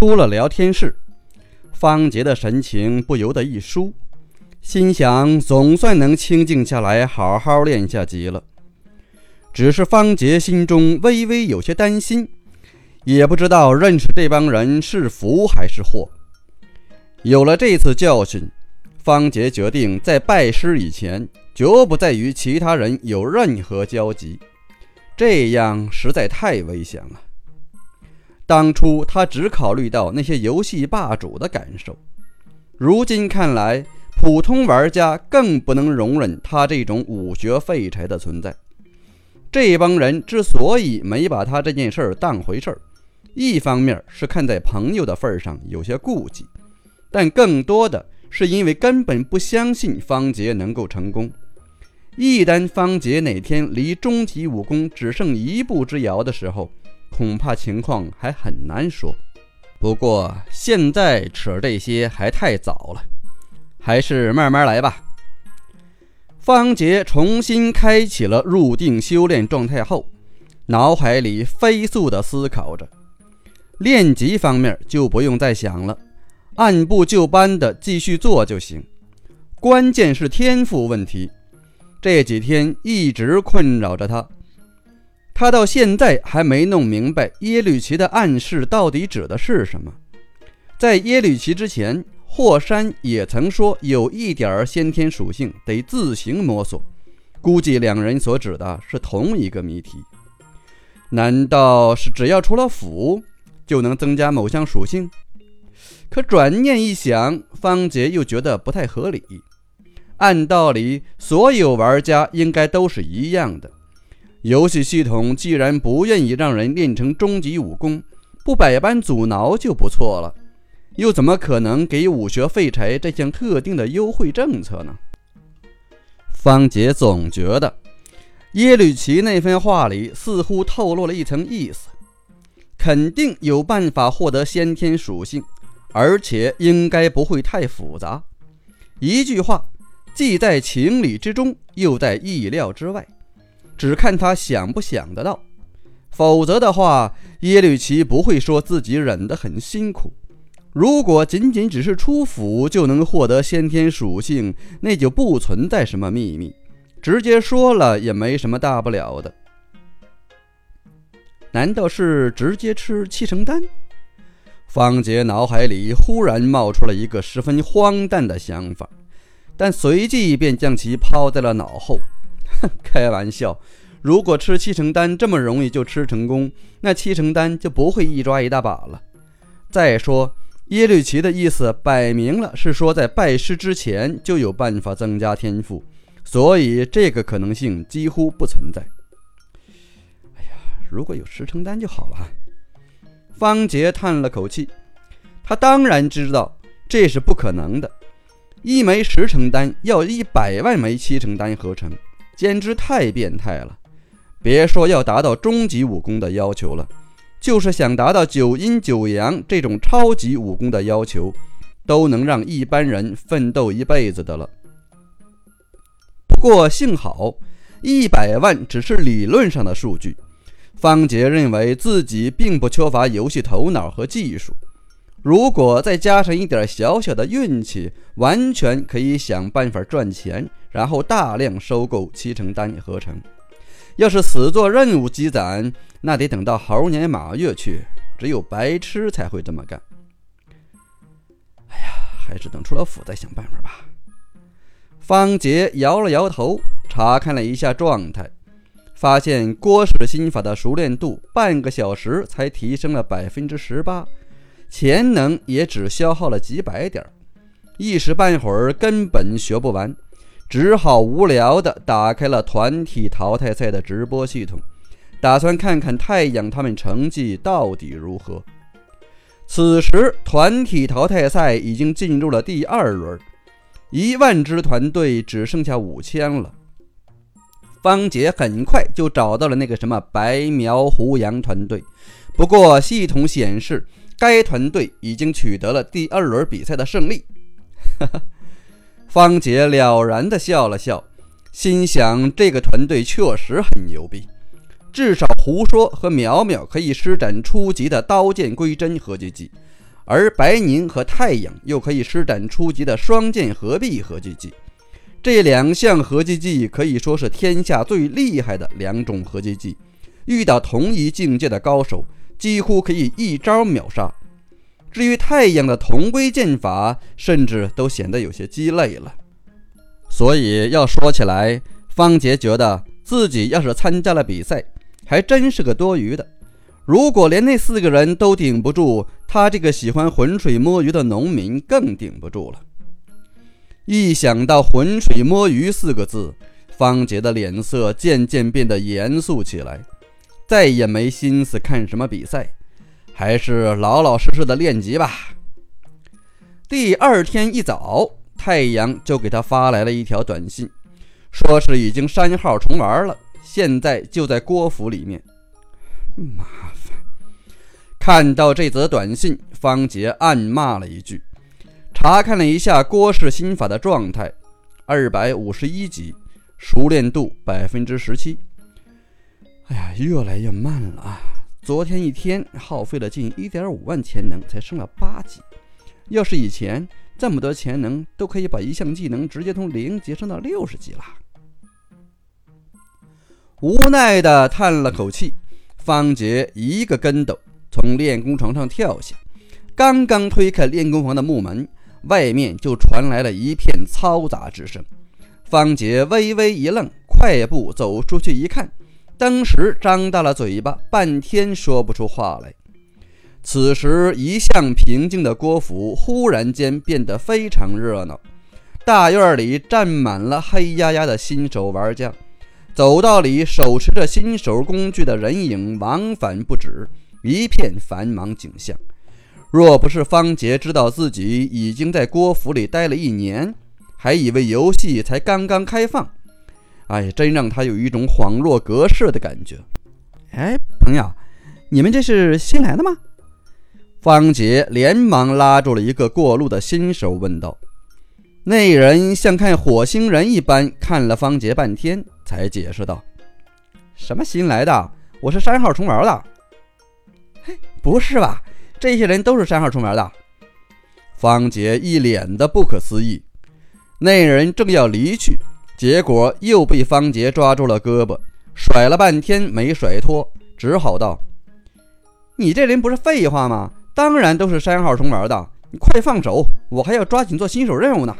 出了聊天室，方杰的神情不由得一舒，心想总算能清静下来，好好练下级了。只是方杰心中微微有些担心，也不知道认识这帮人是福还是祸。有了这次教训，方杰决定在拜师以前，绝不再与其他人有任何交集，这样实在太危险了。当初他只考虑到那些游戏霸主的感受，如今看来，普通玩家更不能容忍他这种武学废柴的存在。这帮人之所以没把他这件事儿当回事儿，一方面是看在朋友的份上有些顾忌，但更多的是因为根本不相信方杰能够成功。一旦方杰哪天离终极武功只剩一步之遥的时候，恐怕情况还很难说。不过现在扯这些还太早了，还是慢慢来吧。方杰重新开启了入定修炼状态后，脑海里飞速地思考着。练级方面就不用再想了，按部就班地继续做就行。关键是天赋问题，这几天一直困扰着他。他到现在还没弄明白耶律齐的暗示到底指的是什么。在耶律齐之前。霍山也曾说有一点先天属性得自行摸索，估计两人所指的是同一个谜题。难道是只要出了府就能增加某项属性？可转念一想，方杰又觉得不太合理。按道理，所有玩家应该都是一样的。游戏系统既然不愿意让人练成终极武功，不百般阻挠就不错了。又怎么可能给武学废柴这项特定的优惠政策呢？方杰总觉得耶律齐那番话里似乎透露了一层意思，肯定有办法获得先天属性，而且应该不会太复杂。一句话，既在情理之中，又在意料之外，只看他想不想得到。否则的话，耶律齐不会说自己忍得很辛苦。如果仅仅只是出府就能获得先天属性，那就不存在什么秘密，直接说了也没什么大不了的。难道是直接吃七成丹？方杰脑海里忽然冒出了一个十分荒诞的想法，但随即便将其抛在了脑后。开玩笑！如果吃七成丹这么容易就吃成功，那七成丹就不会一抓一大把了。再说。耶律齐的意思摆明了是说，在拜师之前就有办法增加天赋，所以这个可能性几乎不存在。哎呀，如果有十成丹就好了。方杰叹了口气，他当然知道这是不可能的，一枚十成丹要一百万枚七成丹合成，简直太变态了。别说要达到终极武功的要求了。就是想达到九阴九阳这种超级武功的要求，都能让一般人奋斗一辈子的了。不过幸好，一百万只是理论上的数据。方杰认为自己并不缺乏游戏头脑和技术，如果再加上一点小小的运气，完全可以想办法赚钱，然后大量收购七成单合成。要是死做任务积攒，那得等到猴年马月去。只有白痴才会这么干。哎呀，还是等出了府再想办法吧。方杰摇了摇头，查看了一下状态，发现郭氏心法的熟练度半个小时才提升了百分之十八，潜能也只消耗了几百点儿，一时半会儿根本学不完。只好无聊地打开了团体淘汰赛的直播系统，打算看看太阳他们成绩到底如何。此时，团体淘汰赛已经进入了第二轮，一万支团队只剩下五千了。方杰很快就找到了那个什么白苗胡杨团队，不过系统显示该团队已经取得了第二轮比赛的胜利。哈哈。方杰了然地笑了笑，心想：这个团队确实很牛逼，至少胡说和淼淼可以施展初级的刀剑归真合击技，而白宁和太阳又可以施展初级的双剑合璧合击技。这两项合击技可以说是天下最厉害的两种合击技，遇到同一境界的高手，几乎可以一招秒杀。至于太阳的同归剑法，甚至都显得有些鸡肋了。所以要说起来，方杰觉得自己要是参加了比赛，还真是个多余的。如果连那四个人都顶不住，他这个喜欢浑水摸鱼的农民更顶不住了。一想到“浑水摸鱼”四个字，方杰的脸色渐渐变得严肃起来，再也没心思看什么比赛，还是老老实实的练级吧。第二天一早，太阳就给他发来了一条短信，说是已经删号重玩了，现在就在郭府里面。麻烦！看到这则短信，方杰暗骂了一句。查看了一下郭氏心法的状态，二百五十一级，熟练度百分之十七。哎呀，越来越慢了啊！昨天一天耗费了近一点五万潜能才升了八级，要是以前这么多潜能都可以把一项技能直接从零级升到六十级了。无奈的叹了口气，方杰一个跟斗从练功床上跳下，刚刚推开练功房的木门。外面就传来了一片嘈杂之声，方杰微微一愣，快步走出去一看，当时张大了嘴巴，半天说不出话来。此时，一向平静的郭府忽然间变得非常热闹，大院里站满了黑压压的新手玩家，走道里手持着新手工具的人影往返不止，一片繁忙景象。若不是方杰知道自己已经在郭府里待了一年，还以为游戏才刚刚开放，哎，真让他有一种恍若隔世的感觉。哎，朋友，你们这是新来的吗？方杰连忙拉住了一个过路的新手，问道。那人像看火星人一般看了方杰半天，才解释道：“什么新来的？我是三号重玩的。”嘿，不是吧？这些人都是三号重玩的，方杰一脸的不可思议。那人正要离去，结果又被方杰抓住了胳膊，甩了半天没甩脱，只好道：“你这人不是废话吗？当然都是山号重玩的，你快放手，我还要抓紧做新手任务呢。”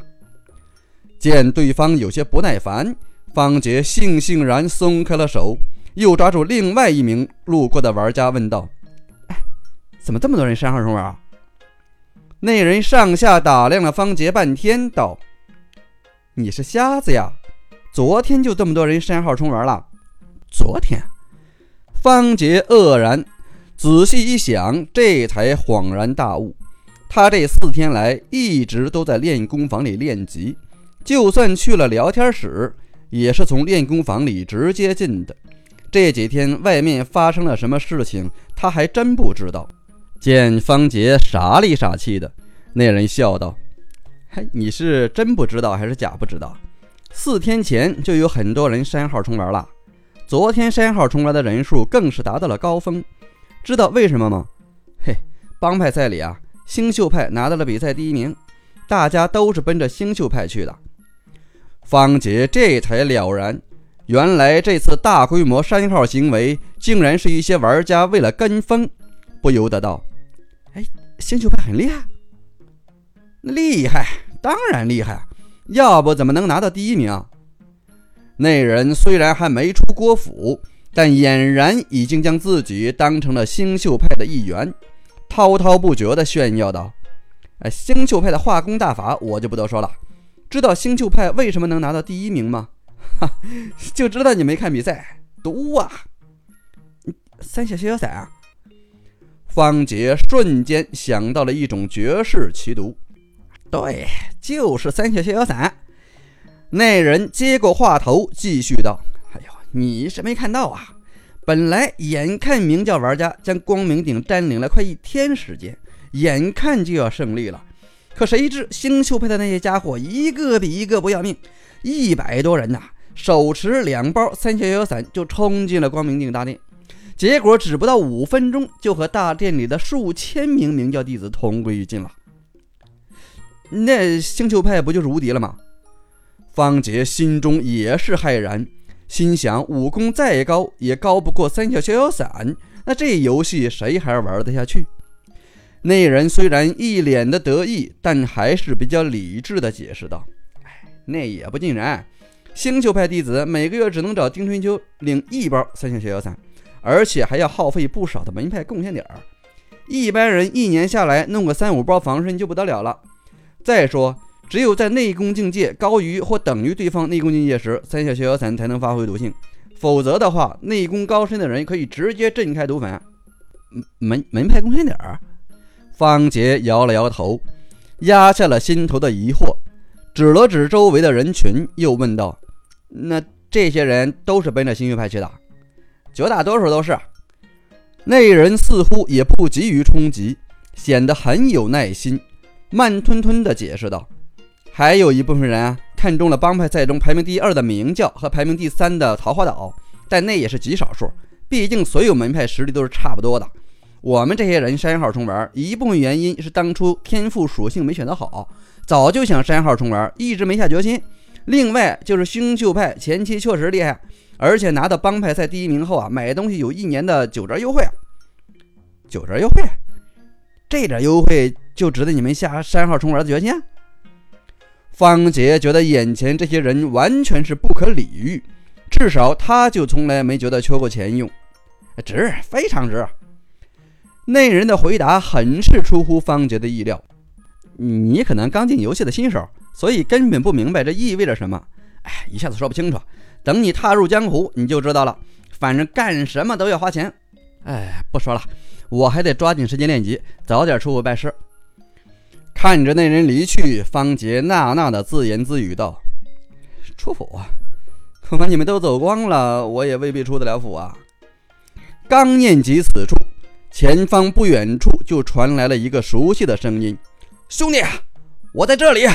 见对方有些不耐烦，方杰悻悻然松开了手，又抓住另外一名路过的玩家问道。哎怎么这么多人山号重玩？那人上下打量了方杰半天，道：“你是瞎子呀？昨天就这么多人删号重玩了？昨天？”方杰愕然，仔细一想，这才恍然大悟。他这四天来一直都在练功房里练级，就算去了聊天室，也是从练功房里直接进的。这几天外面发生了什么事情，他还真不知道。见方杰傻里傻气的，那人笑道：“嘿，你是真不知道还是假不知道？四天前就有很多人删号重玩了，昨天删号重玩的人数更是达到了高峰。知道为什么吗？嘿，帮派赛里啊，星宿派拿到了比赛第一名，大家都是奔着星宿派去的。”方杰这才了然，原来这次大规模删号行为，竟然是一些玩家为了跟风，不由得道。哎，星宿派很厉害，厉害，当然厉害，要不怎么能拿到第一名？那人虽然还没出郭府，但俨然已经将自己当成了星宿派的一员，滔滔不绝地炫耀道：“哎，星宿派的化工大法我就不多说了。知道星宿派为什么能拿到第一名吗？哈，就知道你没看比赛，毒啊！三小逍遥散啊！”方杰瞬间想到了一种绝世奇毒，对，就是三血逍遥散。那人接过话头，继续道：“哎呦，你是没看到啊！本来眼看明教玩家将光明顶占领了快一天时间，眼看就要胜利了，可谁知星宿派的那些家伙一个比一个不要命，一百多人呐，手持两包三血逍遥散就冲进了光明顶大殿。”结果只不到五分钟，就和大殿里的数千名明教弟子同归于尽了。那星宿派不就是无敌了吗？方杰心中也是骇然，心想：武功再高，也高不过三小逍遥散。那这游戏谁还玩得下去？那人虽然一脸的得意，但还是比较理智的解释道：“哎，那也不尽然。星宿派弟子每个月只能找丁春秋领一包三小逍遥散，而且还要耗费不少的门派贡献点儿。一般人一年下来弄个三五包防身就不得了了。再说。”只有在内功境界高于或等于对方内功境界时，三小逍遥散才能发挥毒性。否则的话，内功高深的人可以直接震开毒粉。门门派贡献点儿？方杰摇了摇头，压下了心头的疑惑，指了指周围的人群，又问道：“那这些人都是奔着新月派去的？”绝大多数都是。那人似乎也不急于冲击，显得很有耐心，慢吞吞地解释道。还有一部分人啊，看中了帮派赛中排名第二的明教和排名第三的桃花岛，但那也是极少数。毕竟所有门派实力都是差不多的。我们这些人删号重玩，一部分原因是当初天赋属性没选择好，早就想删号重玩，一直没下决心。另外就是星宿派前期确实厉害，而且拿到帮派赛第一名后啊，买东西有一年的九折优惠。九折优惠，这点优惠就值得你们下三号重玩的决心？方杰觉得眼前这些人完全是不可理喻，至少他就从来没觉得缺过钱用，值，非常值。那人的回答很是出乎方杰的意料，你可能刚进游戏的新手，所以根本不明白这意味着什么。哎，一下子说不清楚，等你踏入江湖你就知道了。反正干什么都要花钱。哎，不说了，我还得抓紧时间练级，早点出府拜师。看着那人离去，方杰呐呐的自言自语道：“出府啊，恐怕你们都走光了，我也未必出得了府啊。”刚念及此处，前方不远处就传来了一个熟悉的声音：“兄弟，我在这里。”